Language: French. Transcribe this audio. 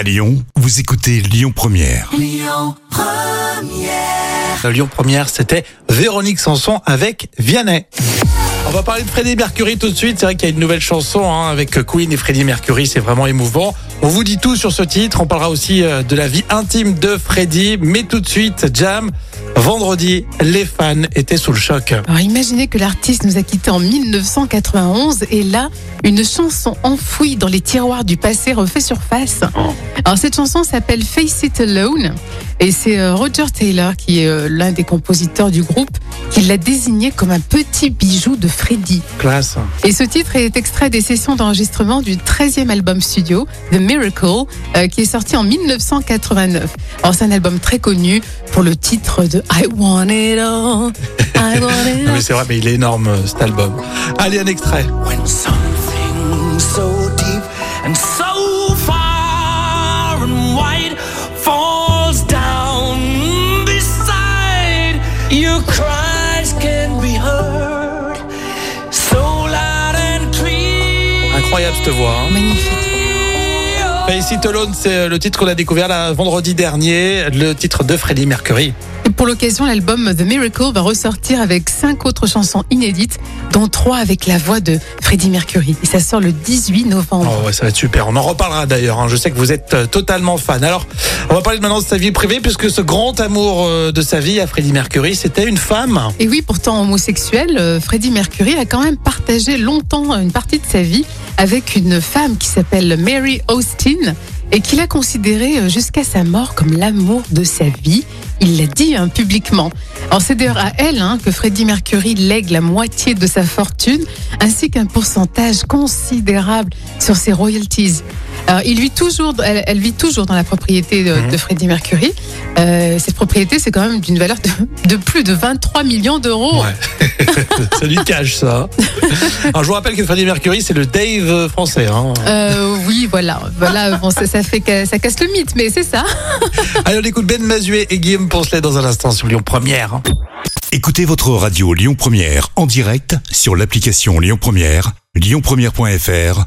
À Lyon, vous écoutez Lyon Première. Euh, Lyon Première, c'était Véronique Sanson avec Vianney. On va parler de Freddie Mercury tout de suite. C'est vrai qu'il y a une nouvelle chanson hein, avec Queen et Freddie Mercury. C'est vraiment émouvant. On vous dit tout sur ce titre. On parlera aussi euh, de la vie intime de Freddie. Mais tout de suite, Jam. Vendredi, les fans étaient sous le choc. Alors imaginez que l'artiste nous a quittés en 1991 et là, une chanson enfouie dans les tiroirs du passé refait surface. Alors cette chanson s'appelle Face It Alone et c'est euh, Roger Taylor qui est euh, l'un des compositeurs du groupe qui l'a désigné comme un petit bijou de Freddie. Classe. Et ce titre est extrait des sessions d'enregistrement du 13e album studio, The Miracle, euh, qui est sorti en 1989. Alors c'est un album très connu pour le titre de I Want It All. I Want It Non, mais c'est vrai, mais il est énorme euh, cet album. Allez, un extrait. When Incroyable cette voix. hein. Magnifique. It Alone, c'est euh, le titre qu'on a découvert là, vendredi dernier, le titre de Freddie Mercury. Et pour l'occasion, l'album The Miracle va ressortir avec cinq autres chansons inédites, dont trois avec la voix de Freddie Mercury. Et ça sort le 18 novembre. Oh ouais, ça va être super. On en reparlera d'ailleurs. hein. Je sais que vous êtes euh, totalement fan. Alors, on va parler maintenant de sa vie privée, puisque ce grand amour euh, de sa vie à Freddie Mercury, c'était une femme. Et oui, pourtant homosexuel, Freddie Mercury a quand même partagé longtemps une partie de sa vie avec une femme qui s'appelle Mary Austin et qu'il a considérée euh, jusqu'à sa mort comme l'amour de sa vie. Il l'a dit hein, publiquement. C'est d'ailleurs à elle hein, que Freddie Mercury lègue la moitié de sa fortune ainsi qu'un pourcentage considérable sur ses royalties. Alors, il vit toujours, elle, elle vit toujours dans la propriété de, de Freddie Mercury. Euh, cette propriété, c'est quand même d'une valeur de, de plus de 23 millions d'euros. Ouais. c'est du cash, ça. Alors, je vous rappelle que Freddie Mercury, c'est le Dave français. hein. Euh, oui, voilà. voilà bon, ça, ça fait que ça casse le mythe, mais c'est ça. Allez, on écoute Ben Mazuet et Guillaume Poncelet dans un instant sur Lyon Première. Écoutez votre radio Lyon Première en direct sur l'application Lyon Première, lyonpremière.fr